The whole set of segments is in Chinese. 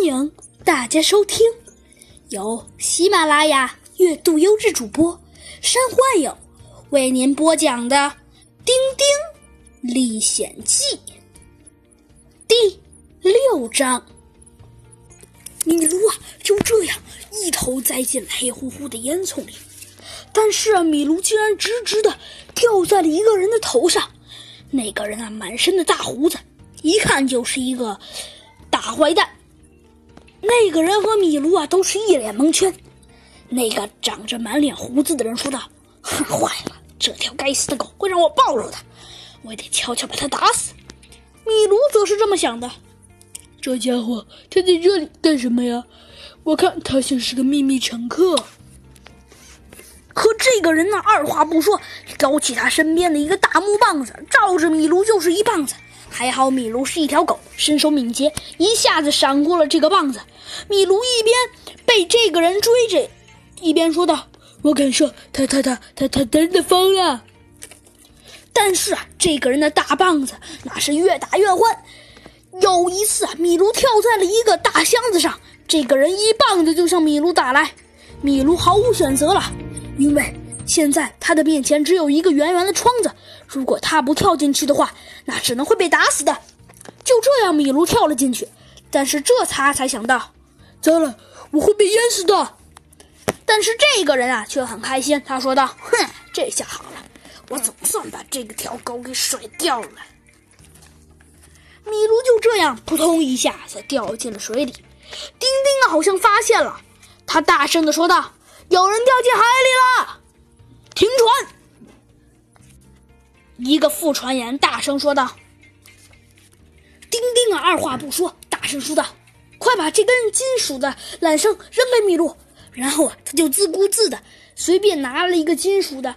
欢迎大家收听由喜马拉雅月度优质主播山幻影为您播讲的《丁丁历险记》第六章。米卢啊，就这样一头栽进了黑乎乎的烟囱里，但是啊，米卢竟然直直的掉在了一个人的头上。那个人啊，满身的大胡子，一看就是一个大坏蛋。那个人和米卢啊都是一脸蒙圈。那个长着满脸胡子的人说道：“坏了，这条该死的狗会让我暴露的，我得悄悄把它打死。”米卢则是这么想的：“这家伙他在这里干什么呀？我看他像是个秘密乘客。”可这个人呢，二话不说，勾起他身边的一个大木棒子，照着米卢就是一棒子。还好米卢是一条狗，身手敏捷，一下子闪过了这个棒子。米卢一边被这个人追着，一边说道：“我敢说，他他他他他真的疯了。”但是啊，这个人的大棒子那是越打越欢。有一次啊，米卢跳在了一个大箱子上，这个人一棒子就向米卢打来，米卢毫无选择了，因为。现在他的面前只有一个圆圆的窗子，如果他不跳进去的话，那只能会被打死的。就这样，米卢跳了进去，但是这他才想到，糟了，我会被淹死的。但是这个人啊，却很开心，他说道：“哼，这下好了，我总算把这个条狗给甩掉了。”米卢就这样扑通一下子掉进了水里。丁丁啊，好像发现了，他大声的说道：“有人掉进海里了！”停船！一个副船员大声说道。丁丁啊，二话不说，大声说道：“快把这根金属的缆绳扔给米露。”然后啊，他就自顾自的随便拿了一个金属的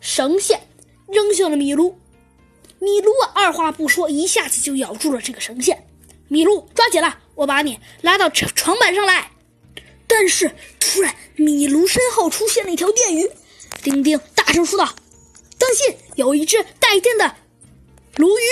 绳线，扔向了米露。米露啊，二话不说，一下子就咬住了这个绳线。米露，抓紧了，我把你拉到床床板上来。但是突然，米卢身后出现了一条电鱼。丁丁大声说道：“当心，有一只带电的鲈鱼！”